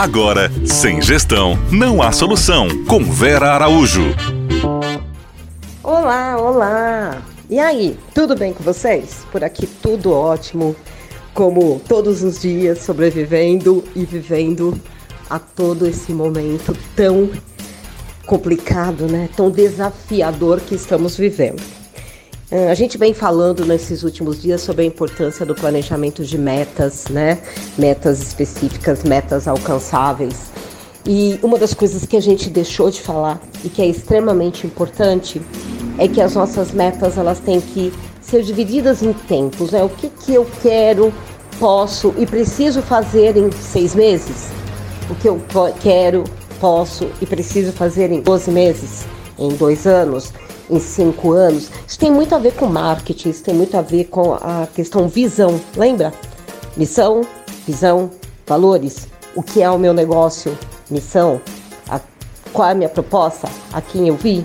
Agora, sem gestão, não há solução. Com Vera Araújo. Olá, olá! E aí, tudo bem com vocês? Por aqui tudo ótimo, como todos os dias, sobrevivendo e vivendo a todo esse momento tão complicado, né? Tão desafiador que estamos vivendo. É, a gente vem falando nesses últimos dias sobre a importância do planejamento de metas, né? Metas específicas, metas alcançáveis. E uma das coisas que a gente deixou de falar e que é extremamente importante é que as nossas metas elas têm que ser divididas em tempos, né? O que, que eu quero, posso e preciso fazer em seis meses? O que eu quero, posso e preciso fazer em 12 meses? Em dois anos? Em cinco anos, isso tem muito a ver com marketing, isso tem muito a ver com a questão visão, lembra? Missão, visão, valores. O que é o meu negócio? Missão. A, qual é a minha proposta? A quem eu vi?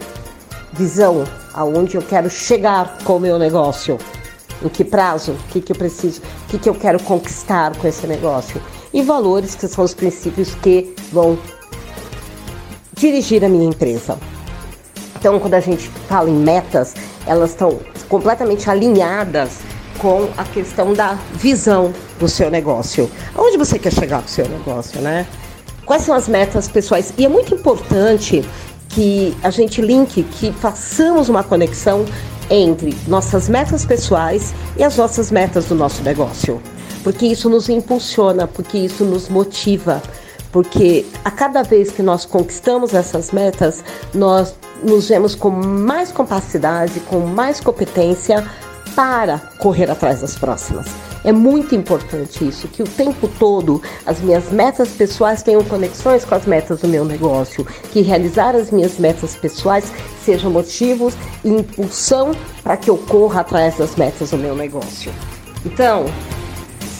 Visão. Aonde eu quero chegar com o meu negócio? Em que prazo? O que, que eu preciso? O que, que eu quero conquistar com esse negócio? E valores, que são os princípios que vão dirigir a minha empresa. Então, quando a gente fala em metas, elas estão completamente alinhadas com a questão da visão do seu negócio. Aonde você quer chegar com o seu negócio, né? Quais são as metas pessoais? E é muito importante que a gente linke, que façamos uma conexão entre nossas metas pessoais e as nossas metas do nosso negócio. Porque isso nos impulsiona, porque isso nos motiva, porque a cada vez que nós conquistamos essas metas, nós nos vemos com mais capacidade, com mais competência para correr atrás das próximas. É muito importante isso, que o tempo todo as minhas metas pessoais tenham conexões com as metas do meu negócio, que realizar as minhas metas pessoais sejam motivos e impulsão para que eu corra atrás das metas do meu negócio. Então,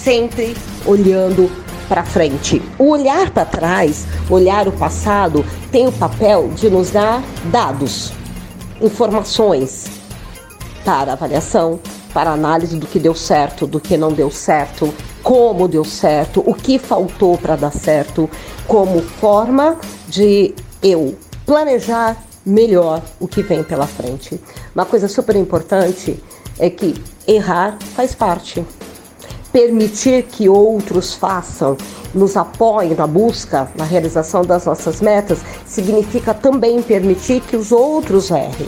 sempre olhando para frente. O olhar para trás, olhar o passado, tem o papel de nos dar dados, informações para avaliação, para análise do que deu certo, do que não deu certo, como deu certo, o que faltou para dar certo, como forma de eu planejar melhor o que vem pela frente. Uma coisa super importante é que errar faz parte permitir que outros façam, nos apoiem na busca, na realização das nossas metas, significa também permitir que os outros errem.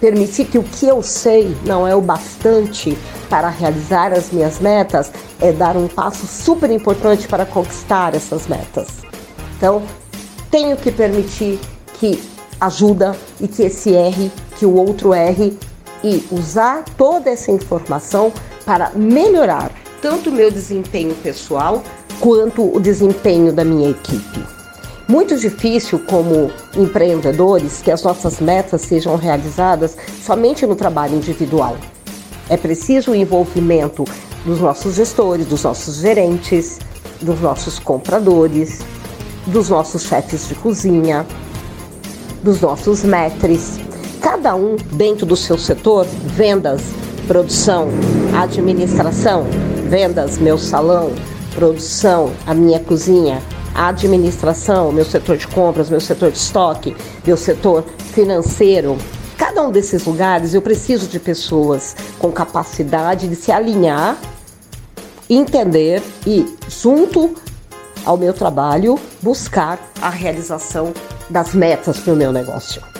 Permitir que o que eu sei não é o bastante para realizar as minhas metas é dar um passo super importante para conquistar essas metas. Então, tenho que permitir que ajuda e que esse erre, que o outro erre e usar toda essa informação para melhorar tanto o meu desempenho pessoal quanto o desempenho da minha equipe. Muito difícil como empreendedores que as nossas metas sejam realizadas somente no trabalho individual. É preciso o envolvimento dos nossos gestores, dos nossos gerentes, dos nossos compradores, dos nossos chefes de cozinha, dos nossos metres, cada um dentro do seu setor, vendas, produção, administração, vendas, meu salão, produção, a minha cozinha, administração, meu setor de compras, meu setor de estoque, meu setor financeiro. Cada um desses lugares eu preciso de pessoas com capacidade de se alinhar, entender e, junto ao meu trabalho, buscar a realização das metas para o meu negócio.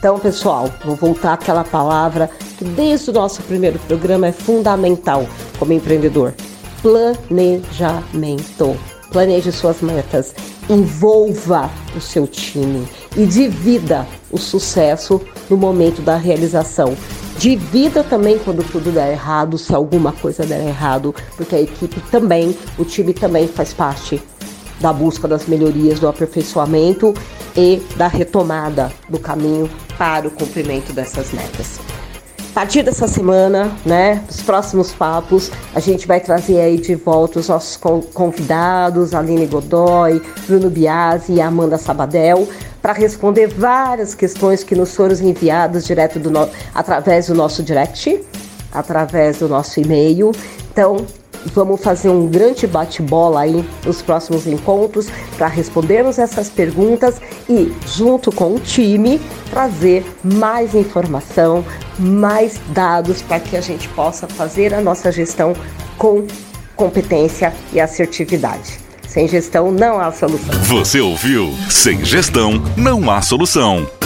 Então, pessoal, vou voltar àquela palavra que desde o nosso primeiro programa é fundamental como empreendedor. Planejamento. Planeje suas metas, envolva o seu time e divida o sucesso no momento da realização. Divida também quando tudo der errado, se alguma coisa der errado, porque a equipe também, o time também faz parte da busca das melhorias, do aperfeiçoamento e da retomada do caminho para o cumprimento dessas metas. A partir dessa semana, né, os próximos papos, a gente vai trazer aí de volta os nossos convidados, Aline Godoy, Bruno Biasi e Amanda Sabadell, para responder várias questões que nos foram enviadas direto do no... através do nosso direct, através do nosso e-mail. Então, Vamos fazer um grande bate-bola aí nos próximos encontros para respondermos essas perguntas e, junto com o time, trazer mais informação, mais dados para que a gente possa fazer a nossa gestão com competência e assertividade. Sem gestão não há solução. Você ouviu? Sem gestão não há solução.